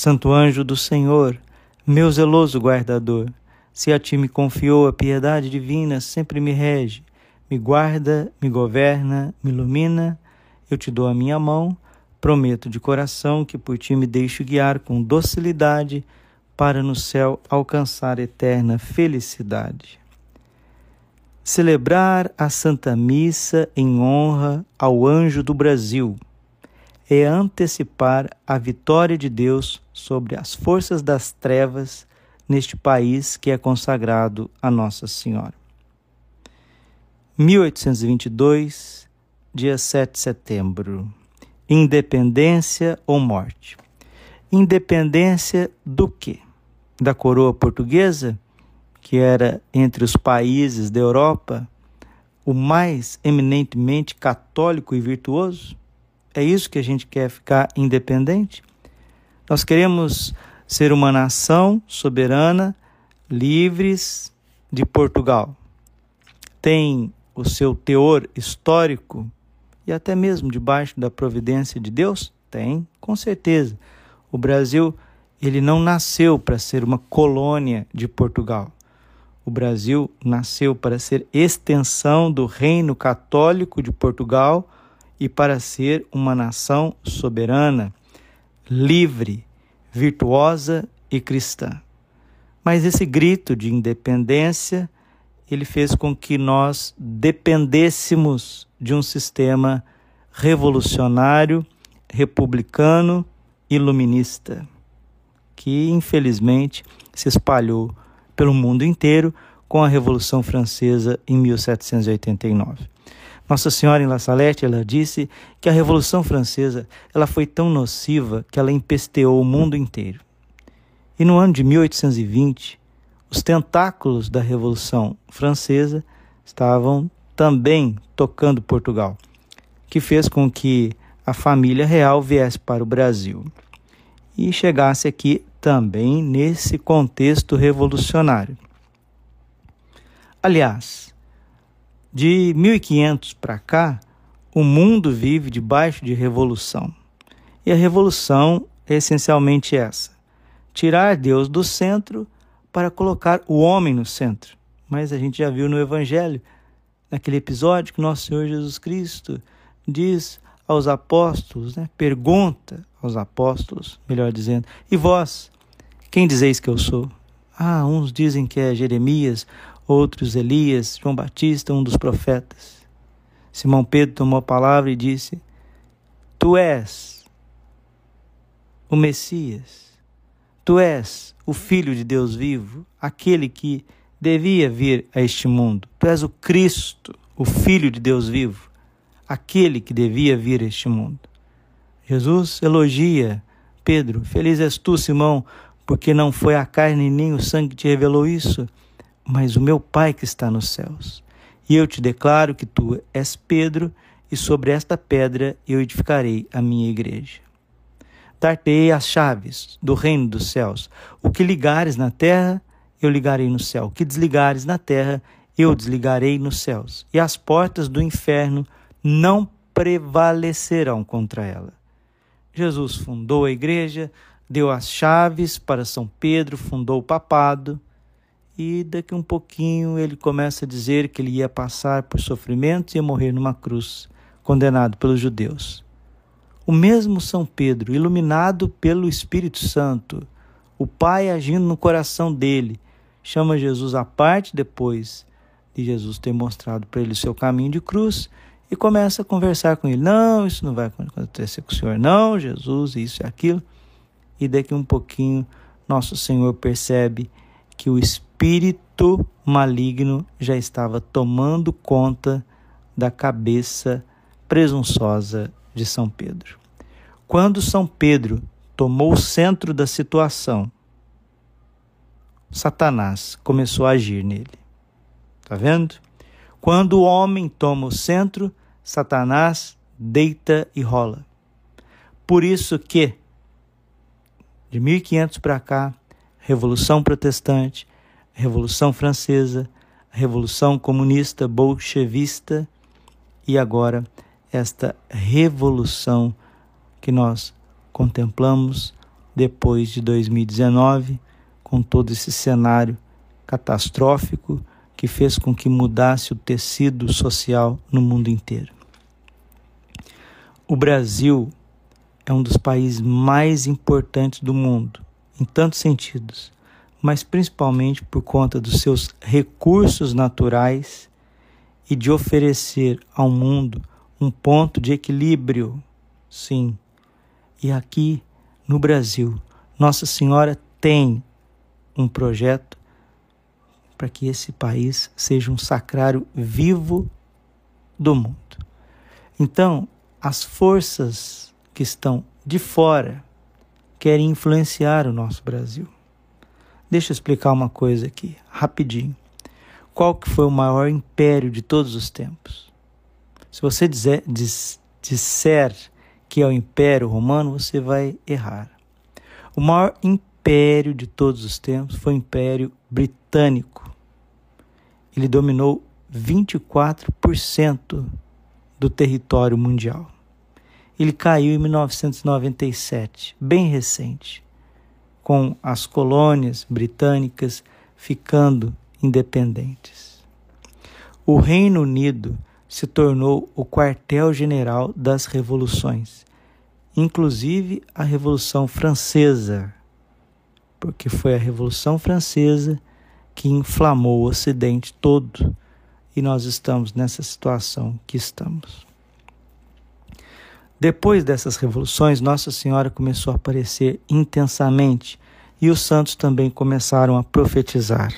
Santo anjo do Senhor, meu zeloso guardador, se a ti me confiou a piedade divina, sempre me rege, me guarda, me governa, me ilumina, eu te dou a minha mão, prometo de coração que por ti me deixo guiar com docilidade para no céu alcançar eterna felicidade. Celebrar a Santa Missa em honra ao anjo do Brasil é antecipar a vitória de Deus sobre as forças das trevas neste país que é consagrado a Nossa Senhora. 1822, dia 7 de setembro. Independência ou morte? Independência do quê? Da coroa portuguesa, que era entre os países da Europa o mais eminentemente católico e virtuoso? É isso que a gente quer ficar independente? Nós queremos ser uma nação soberana, livres de Portugal. Tem o seu teor histórico e até mesmo debaixo da providência de Deus? Tem, com certeza. O Brasil, ele não nasceu para ser uma colônia de Portugal. O Brasil nasceu para ser extensão do reino católico de Portugal e para ser uma nação soberana, livre, virtuosa e cristã. Mas esse grito de independência, ele fez com que nós dependêssemos de um sistema revolucionário, republicano, iluminista, que infelizmente se espalhou pelo mundo inteiro com a Revolução Francesa em 1789. Nossa Senhora em La Salette, ela disse que a Revolução Francesa ela foi tão nociva que ela empesteou o mundo inteiro. E no ano de 1820, os tentáculos da Revolução Francesa estavam também tocando Portugal, que fez com que a família real viesse para o Brasil e chegasse aqui também nesse contexto revolucionário. Aliás, de 1500 para cá, o mundo vive debaixo de revolução. E a revolução é essencialmente essa: tirar Deus do centro para colocar o homem no centro. Mas a gente já viu no Evangelho, naquele episódio que nosso Senhor Jesus Cristo diz aos apóstolos, né, pergunta aos apóstolos, melhor dizendo, e vós, quem dizeis que eu sou? Ah, uns dizem que é Jeremias, outros Elias, João Batista, um dos profetas. Simão Pedro tomou a palavra e disse: Tu és o Messias, tu és o Filho de Deus vivo, aquele que devia vir a este mundo. Tu és o Cristo, o Filho de Deus vivo, aquele que devia vir a este mundo. Jesus elogia Pedro: Feliz és tu, Simão, porque não foi a carne nem o sangue que te revelou isso mas o meu Pai que está nos céus. E eu te declaro que tu és Pedro, e sobre esta pedra eu edificarei a minha igreja. Dar-te-ei as chaves do reino dos céus. O que ligares na terra, eu ligarei no céu. O que desligares na terra, eu desligarei nos céus. E as portas do inferno não prevalecerão contra ela. Jesus fundou a igreja, deu as chaves para São Pedro, fundou o papado e daqui um pouquinho ele começa a dizer que ele ia passar por sofrimentos e ia morrer numa cruz, condenado pelos judeus. O mesmo São Pedro, iluminado pelo Espírito Santo, o Pai agindo no coração dele, chama Jesus à parte depois de Jesus ter mostrado para ele o seu caminho de cruz e começa a conversar com ele. Não, isso não vai acontecer com o Senhor, não, Jesus, isso e aquilo. E daqui um pouquinho, nosso Senhor percebe que o espírito maligno já estava tomando conta da cabeça presunçosa de São Pedro. Quando São Pedro tomou o centro da situação, Satanás começou a agir nele. Tá vendo? Quando o homem toma o centro, Satanás deita e rola. Por isso que de 1500 para cá, Revolução Protestante, Revolução Francesa, Revolução Comunista Bolchevista e agora esta revolução que nós contemplamos depois de 2019, com todo esse cenário catastrófico que fez com que mudasse o tecido social no mundo inteiro. O Brasil é um dos países mais importantes do mundo, em tantos sentidos, mas principalmente por conta dos seus recursos naturais e de oferecer ao mundo um ponto de equilíbrio. Sim. E aqui no Brasil, Nossa Senhora tem um projeto para que esse país seja um sacrário vivo do mundo. Então, as forças que estão de fora querem influenciar o nosso Brasil. Deixa eu explicar uma coisa aqui, rapidinho. Qual que foi o maior império de todos os tempos? Se você dizer, diz, disser que é o Império Romano, você vai errar. O maior império de todos os tempos foi o Império Britânico. Ele dominou 24% do território mundial. Ele caiu em 1997, bem recente, com as colônias britânicas ficando independentes. O Reino Unido se tornou o quartel-general das revoluções, inclusive a Revolução Francesa, porque foi a Revolução Francesa que inflamou o Ocidente todo e nós estamos nessa situação que estamos. Depois dessas revoluções, Nossa Senhora começou a aparecer intensamente e os santos também começaram a profetizar.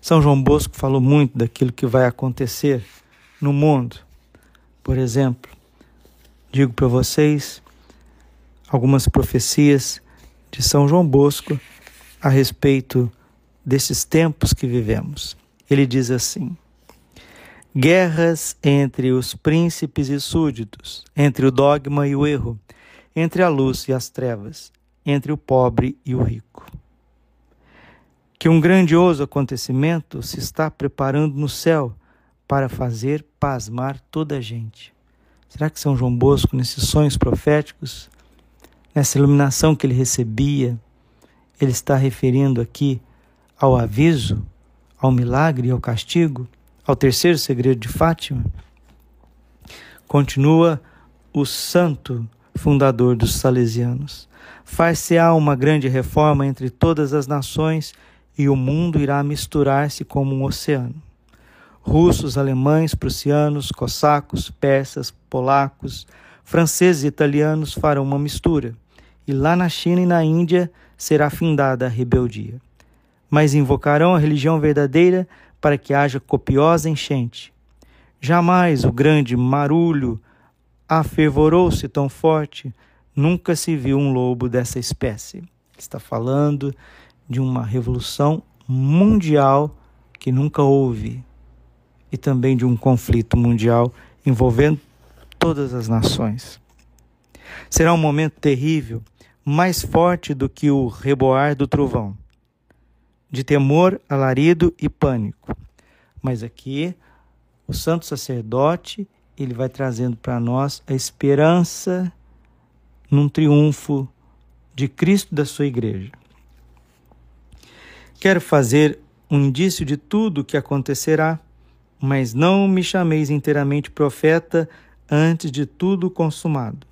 São João Bosco falou muito daquilo que vai acontecer no mundo. Por exemplo, digo para vocês algumas profecias de São João Bosco a respeito desses tempos que vivemos. Ele diz assim: guerras entre os príncipes e súditos, entre o dogma e o erro, entre a luz e as trevas, entre o pobre e o rico. Que um grandioso acontecimento se está preparando no céu para fazer pasmar toda a gente. Será que São João Bosco, nesses sonhos proféticos, nessa iluminação que ele recebia, ele está referindo aqui ao aviso, ao milagre e ao castigo? Ao terceiro segredo de Fátima, continua o santo fundador dos salesianos. Far-se-á uma grande reforma entre todas as nações e o mundo irá misturar-se como um oceano. Russos, alemães, prussianos, cossacos, persas, polacos, franceses e italianos farão uma mistura, e lá na China e na Índia será findada a rebeldia. Mas invocarão a religião verdadeira para que haja copiosa enchente. Jamais o grande marulho afervorou-se tão forte, nunca se viu um lobo dessa espécie. Está falando de uma revolução mundial que nunca houve e também de um conflito mundial envolvendo todas as nações. Será um momento terrível, mais forte do que o reboar do trovão de temor, alarido e pânico. Mas aqui o santo sacerdote, ele vai trazendo para nós a esperança num triunfo de Cristo da sua igreja. Quero fazer um indício de tudo o que acontecerá, mas não me chameis inteiramente profeta antes de tudo consumado.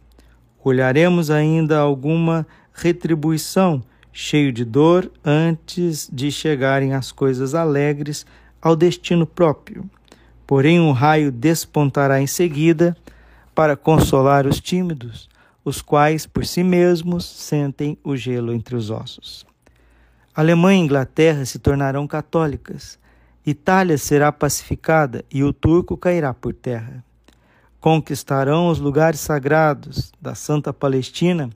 Olharemos ainda alguma retribuição cheio de dor antes de chegarem as coisas alegres ao destino próprio. Porém, um raio despontará em seguida para consolar os tímidos, os quais por si mesmos sentem o gelo entre os ossos. Alemanha e Inglaterra se tornarão católicas, Itália será pacificada e o turco cairá por terra. Conquistarão os lugares sagrados da Santa Palestina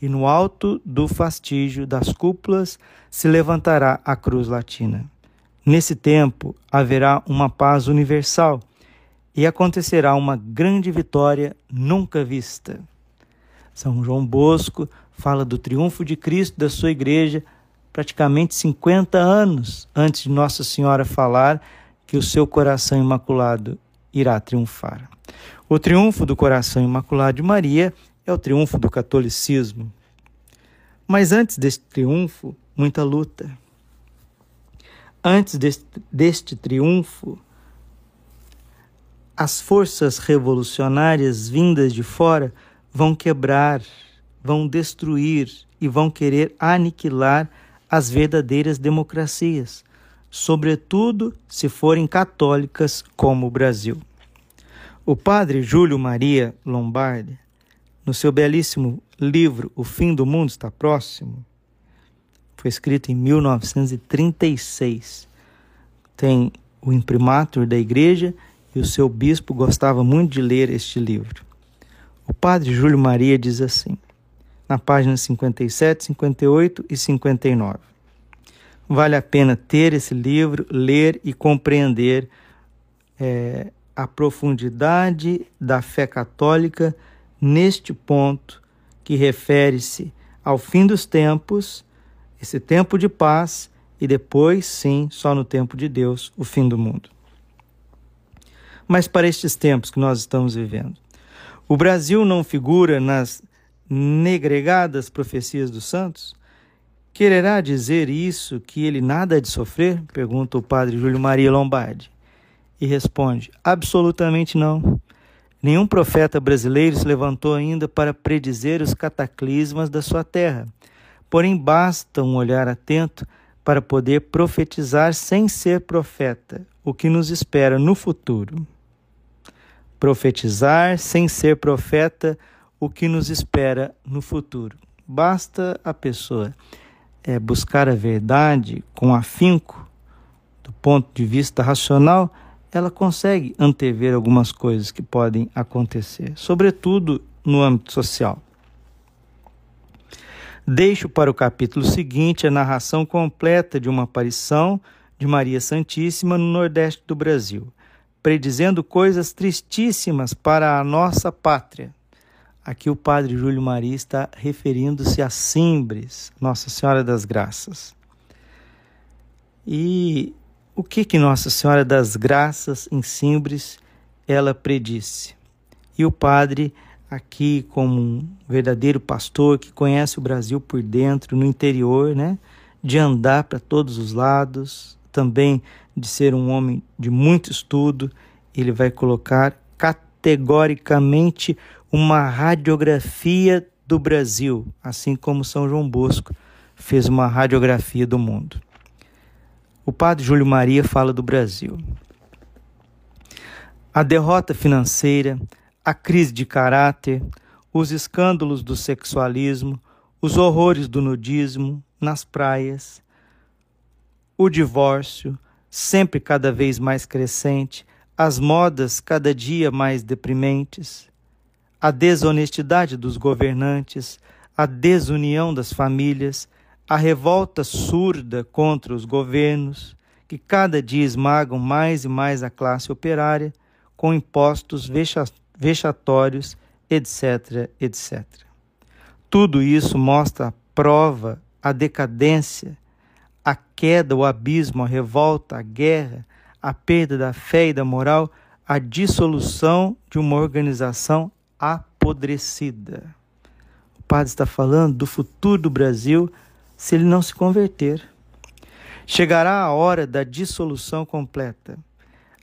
e no alto do fastígio das cúpulas se levantará a cruz latina. Nesse tempo haverá uma paz universal e acontecerá uma grande vitória nunca vista. São João Bosco fala do triunfo de Cristo da sua igreja praticamente 50 anos antes de Nossa Senhora falar que o seu coração imaculado irá triunfar. O triunfo do coração imaculado de Maria é o triunfo do catolicismo. Mas antes deste triunfo, muita luta. Antes deste, deste triunfo, as forças revolucionárias vindas de fora vão quebrar, vão destruir e vão querer aniquilar as verdadeiras democracias, sobretudo se forem católicas como o Brasil. O padre Júlio Maria Lombardi, no seu belíssimo livro O Fim do Mundo Está Próximo, foi escrito em 1936. Tem o imprimatur da igreja e o seu bispo gostava muito de ler este livro. O padre Júlio Maria diz assim, na página 57, 58 e 59. Vale a pena ter esse livro, ler e compreender é, a profundidade da fé católica neste ponto que refere-se ao fim dos tempos, esse tempo de paz, e depois, sim, só no tempo de Deus, o fim do mundo. Mas para estes tempos que nós estamos vivendo, o Brasil não figura nas negregadas profecias dos santos? Quererá dizer isso que ele nada há de sofrer? Pergunta o padre Júlio Maria Lombardi e responde: absolutamente não. Nenhum profeta brasileiro se levantou ainda para predizer os cataclismas da sua terra. Porém, basta um olhar atento para poder profetizar sem ser profeta o que nos espera no futuro. Profetizar sem ser profeta o que nos espera no futuro. Basta a pessoa é, buscar a verdade com afinco, do ponto de vista racional ela consegue antever algumas coisas que podem acontecer, sobretudo no âmbito social. Deixo para o capítulo seguinte a narração completa de uma aparição de Maria Santíssima no Nordeste do Brasil, predizendo coisas tristíssimas para a nossa pátria. Aqui o padre Júlio Maria está referindo-se a Simbres, Nossa Senhora das Graças. E o que que Nossa Senhora das Graças em Simbres ela predisse? E o padre aqui como um verdadeiro pastor que conhece o Brasil por dentro, no interior, né? De andar para todos os lados, também de ser um homem de muito estudo, ele vai colocar categoricamente uma radiografia do Brasil, assim como São João Bosco fez uma radiografia do mundo. O padre Júlio Maria fala do Brasil. A derrota financeira, a crise de caráter, os escândalos do sexualismo, os horrores do nudismo nas praias, o divórcio, sempre cada vez mais crescente, as modas cada dia mais deprimentes, a desonestidade dos governantes, a desunião das famílias, a revolta surda contra os governos, que cada dia esmagam mais e mais a classe operária, com impostos vexatórios, etc., etc. Tudo isso mostra a prova, a decadência, a queda, o abismo, a revolta, a guerra, a perda da fé e da moral, a dissolução de uma organização apodrecida. O padre está falando do futuro do Brasil se ele não se converter. Chegará a hora da dissolução completa.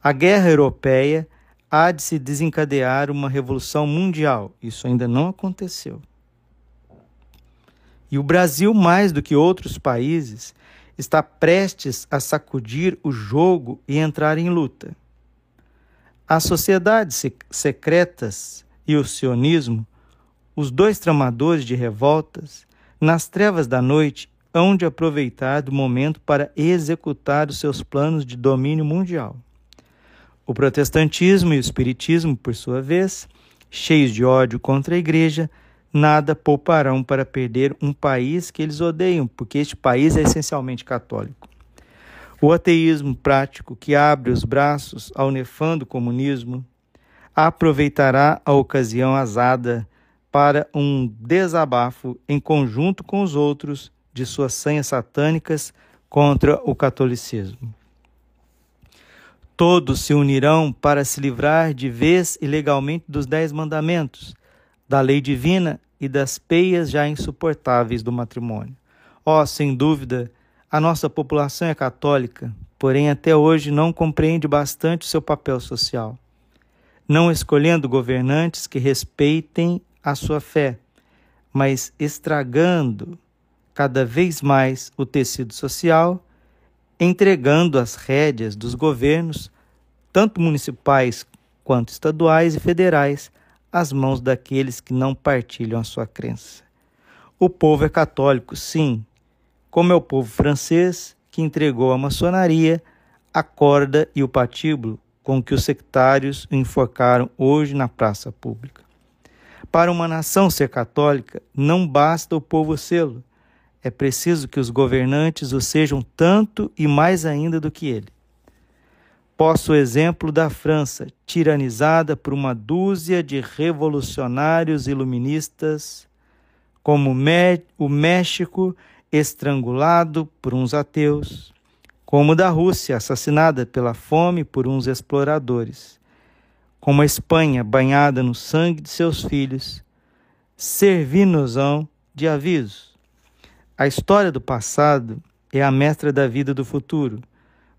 A guerra europeia há de se desencadear uma revolução mundial. Isso ainda não aconteceu. E o Brasil, mais do que outros países, está prestes a sacudir o jogo e entrar em luta. As sociedades secretas e o sionismo, os dois tramadores de revoltas, nas trevas da noite, hão de aproveitar do momento para executar os seus planos de domínio mundial. O protestantismo e o espiritismo, por sua vez, cheios de ódio contra a igreja, nada pouparão para perder um país que eles odeiam, porque este país é essencialmente católico. O ateísmo prático, que abre os braços ao nefando comunismo, aproveitará a ocasião azada para um desabafo em conjunto com os outros de suas senhas satânicas contra o catolicismo. Todos se unirão para se livrar de vez e legalmente dos dez mandamentos, da lei divina e das peias já insuportáveis do matrimônio. Oh, sem dúvida, a nossa população é católica, porém até hoje não compreende bastante o seu papel social, não escolhendo governantes que respeitem a sua fé, mas estragando cada vez mais o tecido social, entregando as rédeas dos governos, tanto municipais quanto estaduais e federais, às mãos daqueles que não partilham a sua crença. O povo é católico, sim, como é o povo francês que entregou à maçonaria a corda e o patíbulo com que os sectários o enforcaram hoje na praça pública. Para uma nação ser católica, não basta o povo sê-lo, é preciso que os governantes o sejam tanto e mais ainda do que ele. Posso o exemplo da França, tiranizada por uma dúzia de revolucionários iluministas, como o México, estrangulado por uns ateus, como da Rússia, assassinada pela fome por uns exploradores, como a Espanha, banhada no sangue de seus filhos, servindo-nos de aviso a história do passado é a mestra da vida do futuro,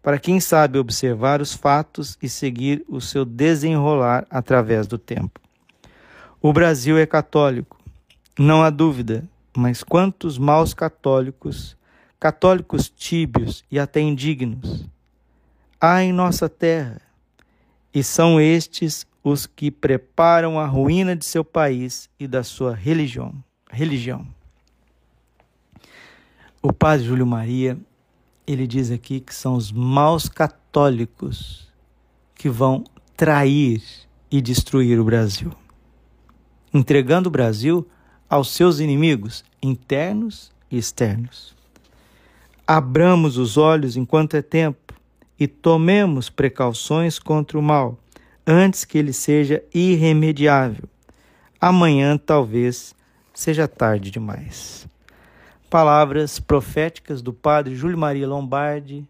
para quem sabe observar os fatos e seguir o seu desenrolar através do tempo. O Brasil é católico, não há dúvida, mas quantos maus católicos, católicos tíbios e até indignos, há em nossa terra, e são estes os que preparam a ruína de seu país e da sua religião. religião. O padre Júlio Maria, ele diz aqui que são os maus católicos que vão trair e destruir o Brasil, entregando o Brasil aos seus inimigos internos e externos. Abramos os olhos enquanto é tempo e tomemos precauções contra o mal, antes que ele seja irremediável. Amanhã talvez seja tarde demais palavras proféticas do padre Júlio Maria Lombardi,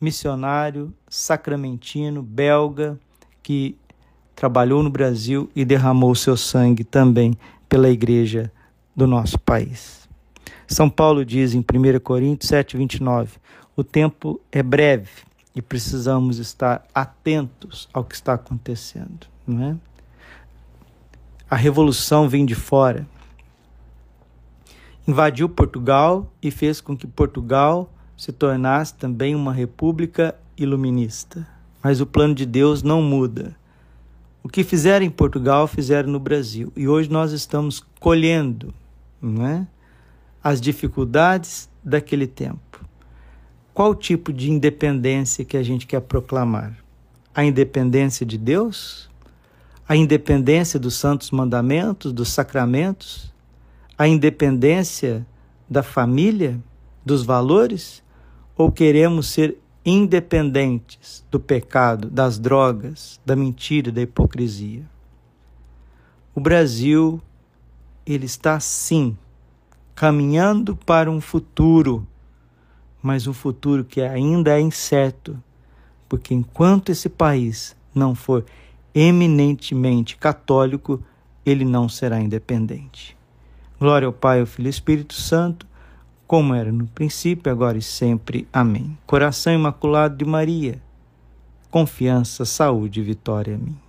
missionário sacramentino belga que trabalhou no Brasil e derramou seu sangue também pela igreja do nosso país. São Paulo diz em 1 Coríntios 7:29, o tempo é breve e precisamos estar atentos ao que está acontecendo, não é? A revolução vem de fora invadiu Portugal e fez com que Portugal se tornasse também uma república iluminista. Mas o plano de Deus não muda. O que fizeram em Portugal, fizeram no Brasil. E hoje nós estamos colhendo não é? as dificuldades daquele tempo. Qual tipo de independência que a gente quer proclamar? A independência de Deus? A independência dos santos mandamentos, dos sacramentos? a independência da família, dos valores? Ou queremos ser independentes do pecado, das drogas, da mentira, da hipocrisia? O Brasil, ele está sim caminhando para um futuro, mas um futuro que ainda é incerto, porque enquanto esse país não for eminentemente católico, ele não será independente. Glória ao Pai, ao Filho e ao Espírito Santo, como era no princípio, agora e sempre. Amém. Coração Imaculado de Maria, confiança, saúde e vitória a mim.